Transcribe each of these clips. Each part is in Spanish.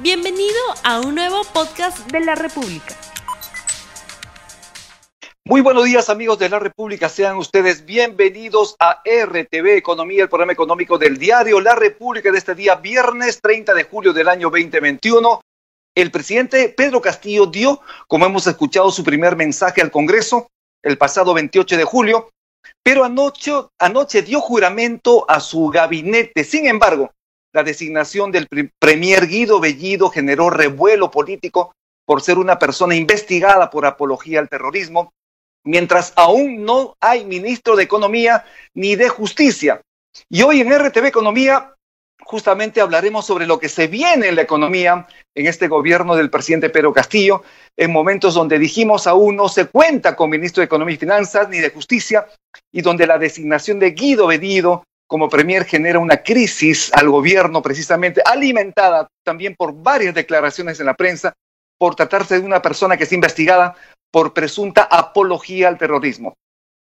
Bienvenido a un nuevo podcast de la República. Muy buenos días amigos de la República, sean ustedes bienvenidos a RTV Economía, el programa económico del diario La República de este día, viernes 30 de julio del año 2021. El presidente Pedro Castillo dio, como hemos escuchado, su primer mensaje al Congreso el pasado 28 de julio, pero anoche, anoche dio juramento a su gabinete. Sin embargo, la designación del premier Guido Bellido generó revuelo político por ser una persona investigada por apología al terrorismo, mientras aún no hay ministro de Economía ni de Justicia. Y hoy en RTV Economía justamente hablaremos sobre lo que se viene en la economía en este gobierno del presidente Pedro Castillo, en momentos donde dijimos aún no se cuenta con ministro de Economía y Finanzas ni de Justicia, y donde la designación de Guido Bellido como premier genera una crisis al gobierno precisamente alimentada también por varias declaraciones en la prensa por tratarse de una persona que es investigada por presunta apología al terrorismo.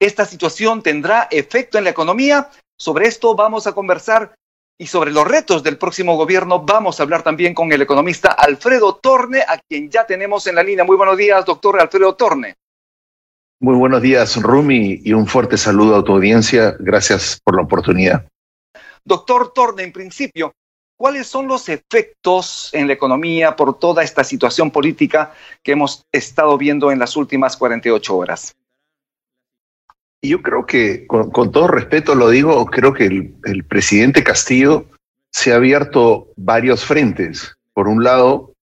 Esta situación tendrá efecto en la economía. Sobre esto vamos a conversar y sobre los retos del próximo gobierno vamos a hablar también con el economista Alfredo Torne, a quien ya tenemos en la línea. Muy buenos días, doctor Alfredo Torne. Muy buenos días, Rumi, y un fuerte saludo a tu audiencia. Gracias por la oportunidad. Doctor Torne, en principio, ¿cuáles son los efectos en la economía por toda esta situación política que hemos estado viendo en las últimas 48 horas? Yo creo que, con, todo respeto lo digo, creo que el, presidente Castillo se ha abierto varios frentes. Por un lado,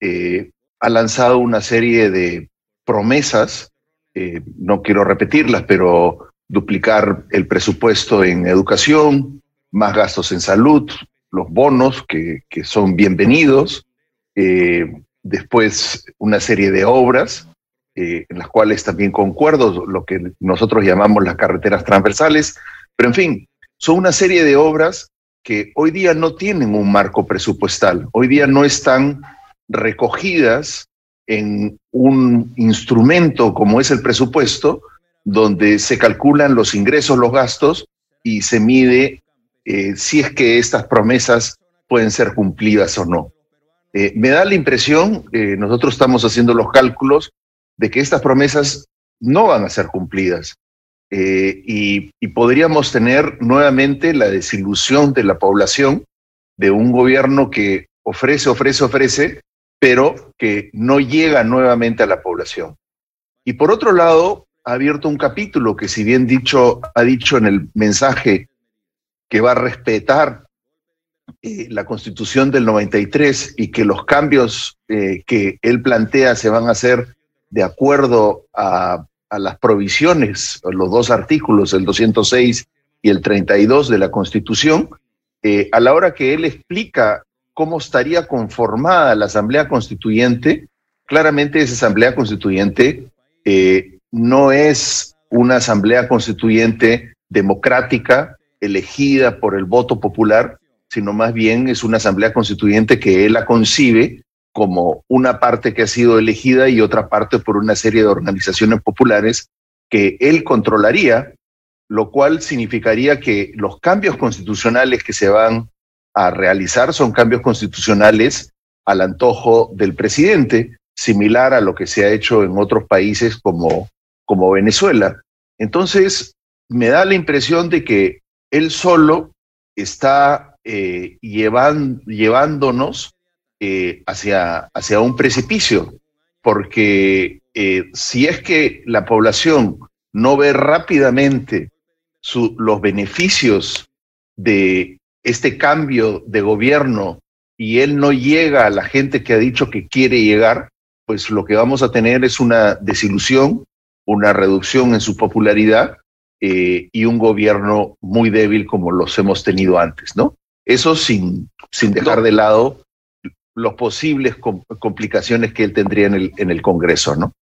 eh, ha lanzado una serie de promesas eh, no quiero repetirlas, pero duplicar el presupuesto en educación, más gastos en salud, los bonos que, son bienvenidos, eh, después una serie de obras eh, en las cuales también concuerdo lo que nosotros llamamos las carreteras transversales, pero en fin, son una serie de obras que hoy día no tienen un marco presupuestal, hoy día no están recogidas en un instrumento como es el presupuesto, donde se calculan los ingresos, los gastos y se mide eh, si es que estas promesas pueden ser cumplidas o no. Eh, me da la impresión, eh, nosotros estamos haciendo los cálculos, de que estas promesas no van a ser cumplidas. y, podríamos tener nuevamente la desilusión de la población de un gobierno que ofrece, ofrece, ofrece, pero que no llega nuevamente a la población. Y por otro lado, ha abierto un capítulo que si bien dicho, ha dicho en el mensaje que va a respetar eh, la constitución del 93 y que los cambios eh, que él plantea se van a hacer de acuerdo a, las provisiones, los dos artículos, el 206 y el 32 de la constitución, eh, a la hora que él explica cómo estaría conformada la Asamblea Constituyente, claramente esa Asamblea Constituyente eh, no es una Asamblea Constituyente democrática, elegida por el voto popular, sino más bien es una Asamblea Constituyente que él la concibe como una parte que ha sido elegida y otra parte por una serie de organizaciones populares que él controlaría, lo cual significaría que los cambios constitucionales que se van a realizar son cambios constitucionales al antojo del presidente, similar a lo que se ha hecho en otros países como, como Venezuela. Entonces, me da la impresión de que él solo está eh, llevándonos eh, hacia, hacia un precipicio, porque eh, si es que la población no ve rápidamente los beneficios de este cambio de gobierno y él no llega a la gente que ha dicho que quiere llegar, pues lo que vamos a tener es una desilusión, una reducción en su popularidad eh, y un gobierno muy débil como los hemos tenido antes, ¿no? Eso sin, sin dejar de lado las posibles complicaciones que él tendría en el, en el Congreso, ¿no?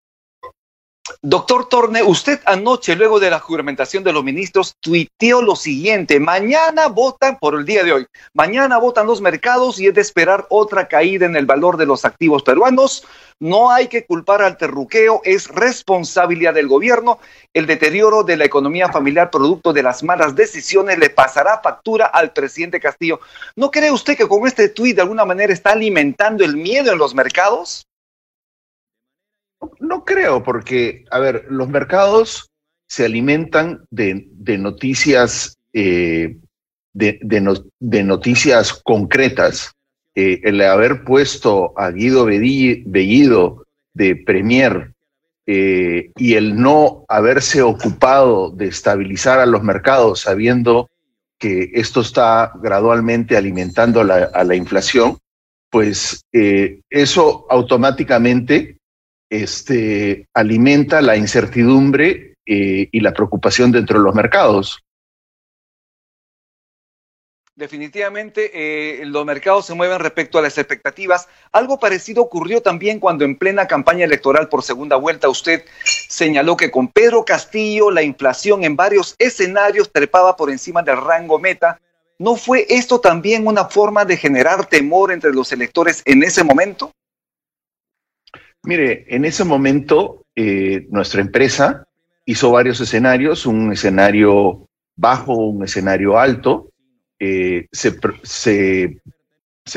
Doctor Torne, usted anoche, luego de la juramentación de los ministros, tuiteó lo siguiente, mañana votan por el día de hoy, mañana votan los mercados y es de esperar otra caída en el valor de los activos peruanos. No hay que culpar al terruqueo, es responsabilidad del gobierno. El deterioro de la economía familiar producto de las malas decisiones le pasará factura al presidente Castillo. ¿No cree usted que con este tuit de alguna manera está alimentando el miedo en los mercados? No creo, porque, a ver, los mercados se alimentan de, noticias, eh, de, noticias concretas. Eh, el haber puesto a Guido Bellido de Premier eh, y el no haberse ocupado de estabilizar a los mercados sabiendo que esto está gradualmente alimentando a la inflación, pues eso automáticamente este, alimenta la incertidumbre eh, y la preocupación dentro de los mercados. Definitivamente eh, los mercados se mueven respecto a las expectativas. Algo parecido ocurrió también cuando en plena campaña electoral por segunda vuelta usted señaló que con Pedro Castillo la inflación en varios escenarios trepaba por encima del rango meta. ¿No fue esto también una forma de generar temor entre los electores en ese momento? Mire, en ese momento eh, nuestra empresa hizo varios escenarios, un escenario bajo, un escenario alto. Eh, se,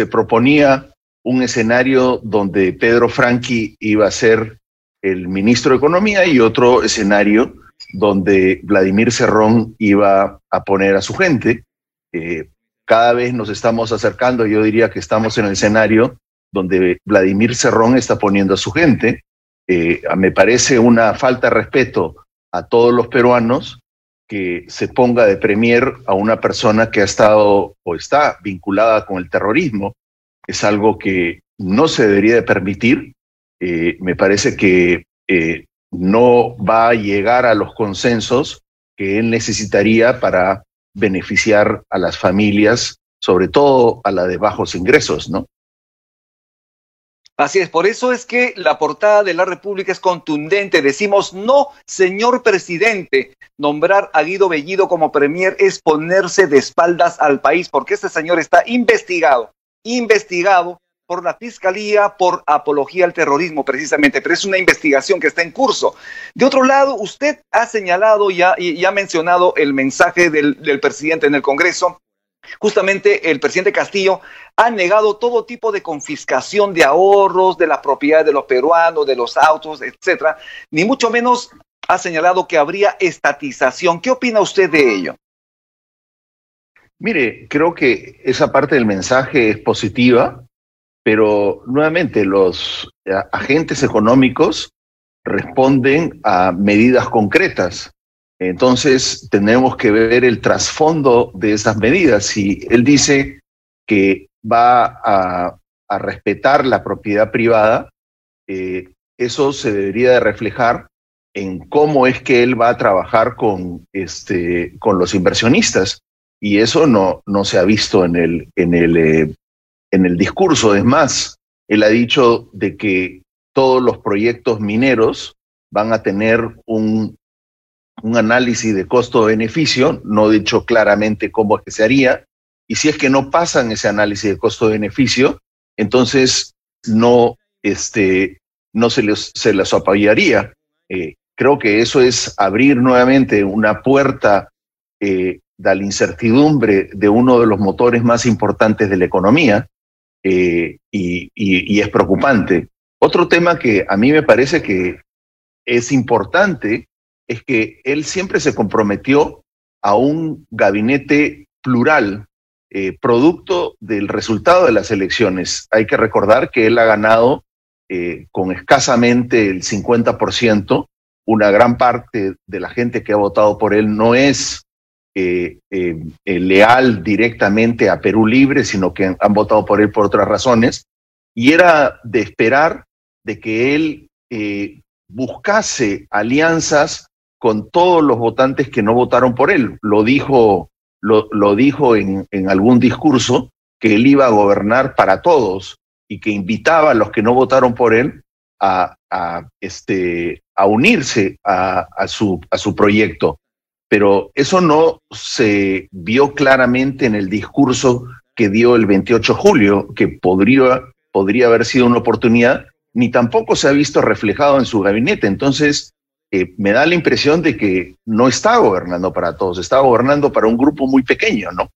proponía un escenario donde Pedro Franqui iba a ser el ministro de Economía y otro escenario donde Vladimir Cerrón iba a poner a su gente. Eh, cada vez nos estamos acercando, yo diría que estamos en el escenario donde Vladimir Cerrón está poniendo a su gente. Eh, me parece una falta de respeto a todos los peruanos que se ponga de premier a una persona que ha estado o está vinculada con el terrorismo. Es algo que no se debería de permitir. Eh, me parece que eh, no va a llegar a los consensos que él necesitaría para beneficiar a las familias, sobre todo a la de bajos ingresos, ¿no? Así es, por eso es que la portada de la República es contundente. Decimos, no, señor presidente, nombrar a Guido Bellido como premier es ponerse de espaldas al país, porque este señor está investigado, investigado por la Fiscalía por apología al terrorismo precisamente, pero es una investigación que está en curso. De otro lado, usted ha señalado ya y, ha mencionado el mensaje del presidente en el Congreso Justamente el presidente Castillo ha negado todo tipo de confiscación de ahorros, de la propiedad de los peruanos, de los autos, etcétera, ni mucho menos ha señalado que habría estatización. ¿Qué opina usted de ello? Mire, creo que esa parte del mensaje es positiva, pero nuevamente los agentes económicos responden a medidas concretas. Entonces, tenemos que ver el trasfondo de esas medidas. Si él dice que va a, respetar la propiedad privada, eh, eso se debería de reflejar en cómo es que él va a trabajar con, este, con los inversionistas. Y eso no, no se ha visto en el, en, el, eh, en el discurso. Es más, él ha dicho de que todos los proyectos mineros van a tener un un análisis de costo-beneficio, no dicho claramente cómo es que se haría, y si es que no pasan ese análisis de costo-beneficio, entonces no, este, no se les, se les apoyaría. Eh, creo que eso es abrir nuevamente una puerta eh, de la incertidumbre de uno de los motores más importantes de la economía eh, y es preocupante. Otro tema que a mí me parece que es importante es que él siempre se comprometió a un gabinete plural, eh, producto del resultado de las elecciones. Hay que recordar que él ha ganado eh, con escasamente el 50%. Una gran parte de la gente que ha votado por él no es eh, leal directamente a Perú Libre, sino que han votado por él por otras razones. Y era de esperar de que él buscase alianzas con todos los votantes que no votaron por él. Lo dijo, lo, dijo en, en algún discurso que él iba a gobernar para todos y que invitaba a los que no votaron por él a, este, a unirse a, su, a su proyecto. Pero eso no se vio claramente en el discurso que dio el 28 de julio, que podría, podría haber sido una oportunidad, ni tampoco se ha visto reflejado en su gabinete. Entonces, eh, me da la impresión de que no está gobernando para todos, está gobernando para un grupo muy pequeño, ¿no?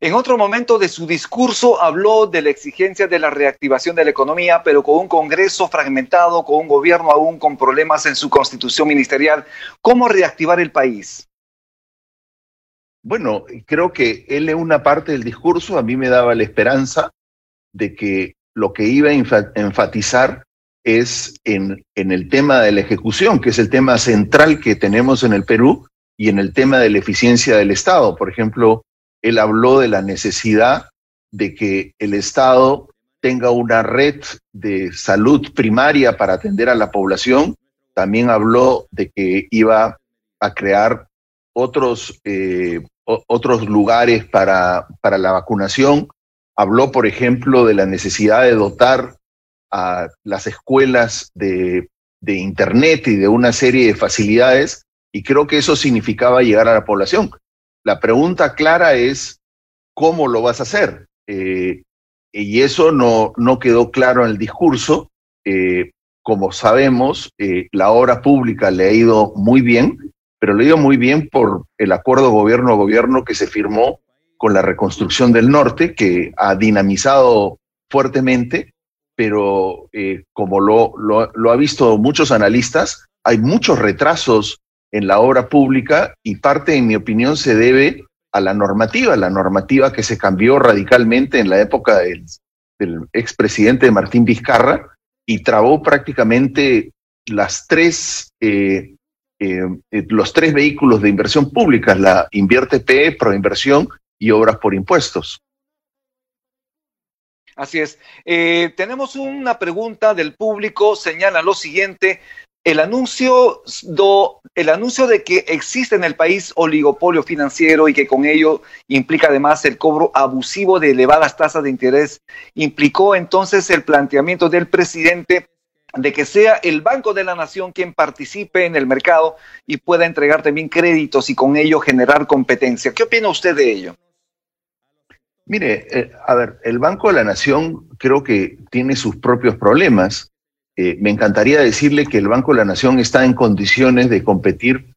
En otro momento de su discurso habló de la exigencia de la reactivación de la economía, pero con un Congreso fragmentado, con un gobierno aún con problemas en su constitución ministerial. ¿Cómo reactivar el país? Bueno, creo que él en una parte del discurso a mí me daba la esperanza de que lo que iba a enfatizar es en, en el tema de la ejecución, que es el tema central que tenemos en el Perú, y en el tema de la eficiencia del Estado. Por ejemplo, él habló de la necesidad de que el Estado tenga una red de salud primaria para atender a la población. También habló de que iba a crear otros, eh, otros lugares para, para la vacunación. Habló, por ejemplo, de la necesidad de dotar a las escuelas de, Internet y de una serie de facilidades, y creo que eso significaba llegar a la población. La pregunta clara es, ¿cómo lo vas a hacer? Eh, y eso no, no quedó claro en el discurso. Eh, como sabemos, eh, la obra pública le ha ido muy bien, pero le ha ido muy bien por el acuerdo gobierno-gobierno que se firmó con la reconstrucción del norte, que ha dinamizado fuertemente pero eh, como lo, lo, ha visto muchos analistas, hay muchos retrasos en la obra pública y parte, en mi opinión, se debe a la normativa, la normativa que se cambió radicalmente en la época del, del expresidente Martín Vizcarra y trabó prácticamente las tres, eh, eh, los tres vehículos de inversión pública, la Invierte PE, Proinversión y Obras por Impuestos. Así es. Eh, tenemos una pregunta del público, señala lo siguiente. El anuncio, el anuncio de que existe en el país oligopolio financiero y que con ello implica además el cobro abusivo de elevadas tasas de interés, implicó entonces el planteamiento del presidente de que sea el Banco de la Nación quien participe en el mercado y pueda entregar también créditos y con ello generar competencia. ¿Qué opina usted de ello? Mire, eh, a ver, el Banco de la Nación creo que tiene sus propios problemas. Eh, me encantaría decirle que el Banco de la Nación está en condiciones de competir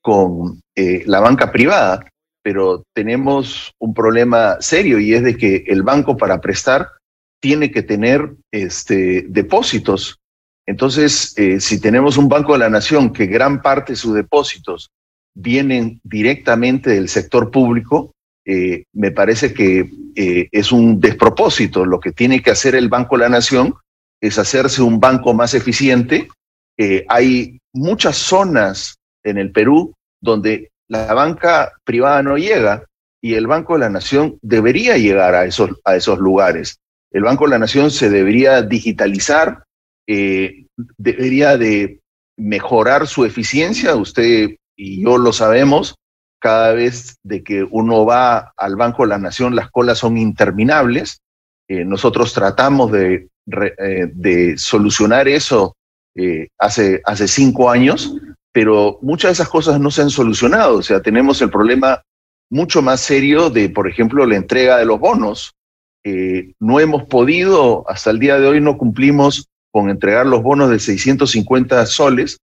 con eh, la banca privada, pero tenemos un problema serio y es de que el banco para prestar tiene que tener este, depósitos. Entonces, si tenemos un Banco de la Nación que gran parte de sus depósitos vienen directamente del sector público, eh, me parece que eh, es un despropósito. Lo que tiene que hacer el Banco de la Nación es hacerse un banco más eficiente. Eh, hay muchas zonas en el Perú donde la banca privada no llega y el Banco de la Nación debería llegar a esos, a esos lugares. El Banco de la Nación se debería digitalizar, debería de mejorar su eficiencia. Usted y yo lo sabemos, cada vez de que uno va al Banco de la Nación, las colas son interminables. Eh, nosotros tratamos de, eh, solucionar eso eh, hace, hace cinco años, pero muchas de esas cosas no se han solucionado. O sea, tenemos el problema mucho más serio de, por ejemplo, la entrega de los bonos. no hemos podido, hasta el día de hoy no cumplimos con entregar los bonos de 650 soles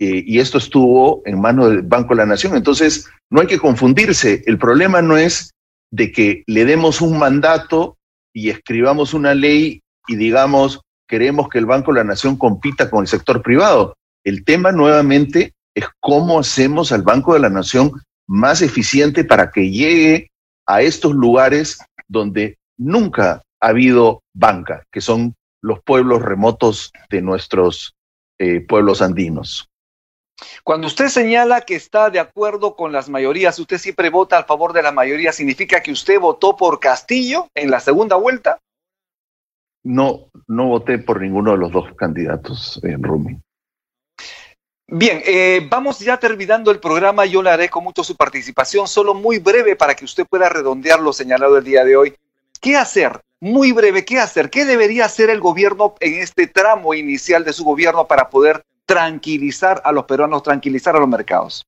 eh, y esto estuvo en manos del Banco de la Nación. Entonces, no hay que confundirse. El problema no es de que le demos un mandato y escribamos una ley y digamos, queremos que el Banco de la Nación compita con el sector privado. El tema nuevamente es cómo hacemos al Banco de la Nación más eficiente para que llegue a estos lugares donde nunca ha habido banca, que son los pueblos remotos de nuestros eh, pueblos andinos. Cuando usted señala que está de acuerdo con las mayorías, usted siempre vota a favor de la mayoría, ¿significa que usted votó por Castillo en la segunda vuelta? No, no voté por ninguno de los dos candidatos, en eh, Rumi. Bien, eh, vamos ya terminando el programa. Yo le haré con mucho su participación, solo muy breve para que usted pueda redondear lo señalado el día de hoy. ¿Qué hacer muy breve, ¿qué hacer? ¿Qué debería hacer el gobierno en este tramo inicial de su gobierno para poder tranquilizar a los peruanos, tranquilizar a los mercados?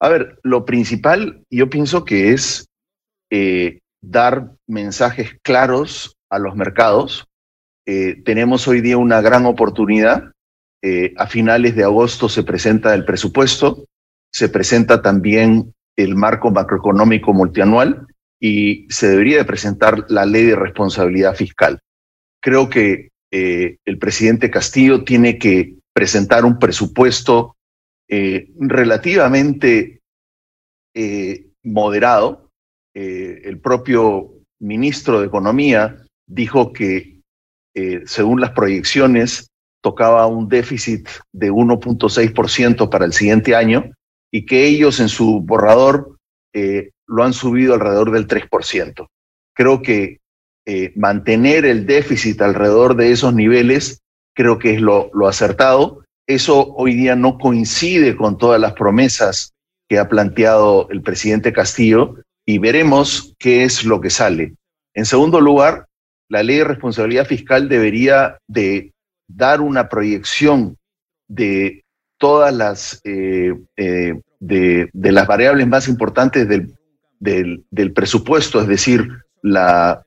A ver, lo principal yo pienso que es eh, dar mensajes claros a los mercados. Eh, tenemos hoy día una gran oportunidad. Eh, a finales de agosto se presenta el presupuesto, se presenta también el marco macroeconómico multianual y se debería de presentar la ley de responsabilidad fiscal. Creo que el presidente Castillo tiene que presentar un presupuesto eh, relativamente eh, moderado. Eh, el propio ministro de Economía dijo que, según las proyecciones, tocaba un déficit de 1.6% para el siguiente año y que ellos en su borrador lo han subido alrededor del 3%. Creo que mantener el déficit alrededor de esos niveles creo que es lo, lo acertado eso hoy día no coincide con todas las promesas que ha planteado el presidente Castillo y veremos qué es lo que sale. En segundo lugar, la ley de responsabilidad fiscal debería de dar una proyección de todas las eh, eh, de, las variables más importantes del, del, presupuesto, es decir, la,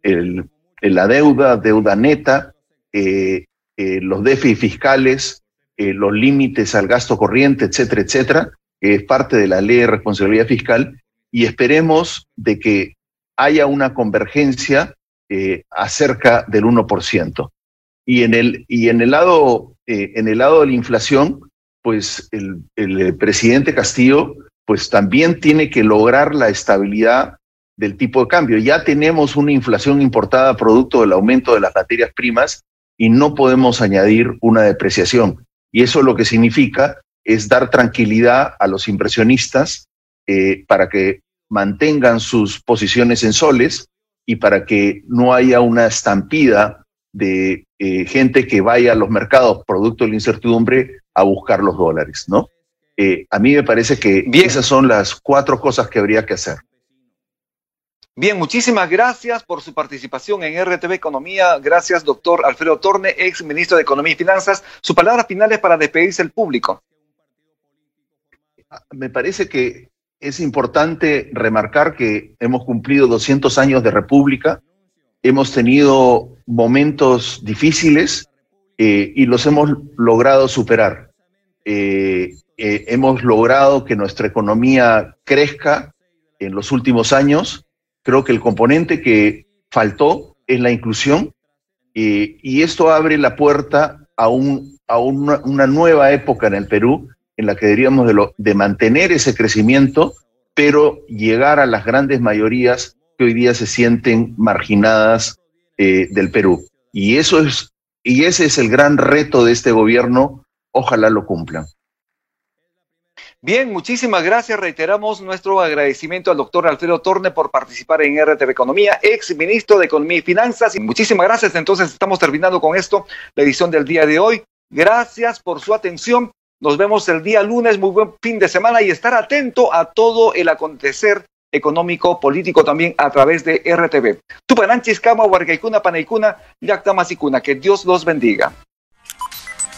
la deuda, deuda neta, eh, los déficits fiscales, eh, los límites al gasto corriente, etcétera, etcétera, que es parte de la ley de responsabilidad fiscal, y esperemos de que haya una convergencia eh, acerca del 1%. Y en el, y en el, lado, eh, en el lado de la inflación, pues el, el presidente Castillo pues también tiene que lograr la estabilidad del tipo de cambio. Ya tenemos una inflación importada producto del aumento de las materias primas y no podemos añadir una depreciación. Y eso lo que significa es dar tranquilidad a los inversionistas eh, para que mantengan sus posiciones en soles y para que no haya una estampida de eh, gente que vaya a los mercados producto de la incertidumbre a buscar los dólares, ¿no? Eh, a mí me parece que esas son las cuatro cosas que habría que hacer. Bien, muchísimas gracias por su participación en RTV Economía. Gracias, doctor Alfredo Torne, ex ministro de Economía y Finanzas. Su palabra final es para despedirse el público. Me parece que es importante remarcar que hemos cumplido 200 años de república, hemos tenido momentos difíciles eh, y los hemos logrado superar. Eh, eh, hemos logrado que nuestra economía crezca en los últimos años Creo que el componente que faltó es la inclusión eh, y esto abre la puerta a, un, a una, nueva época en el Perú en la que deberíamos de, mantener ese crecimiento, pero llegar a las grandes mayorías que hoy día se sienten marginadas eh, del Perú. Y eso es, y ese es el gran reto de este gobierno. Ojalá lo cumplan. Bien, muchísimas gracias. Reiteramos nuestro agradecimiento al doctor Alfredo Torne por participar en RTV Economía, ex ministro de Economía y Finanzas. Y muchísimas gracias. Entonces estamos terminando con esto, la edición del día de hoy. Gracias por su atención. Nos vemos el día lunes. Muy buen fin de semana y estar atento a todo el acontecer económico, político también a través de RTV. Tupananchis, Kama, Huargaikuna, Panaikuna, Yactamasikuna. Que Dios los bendiga.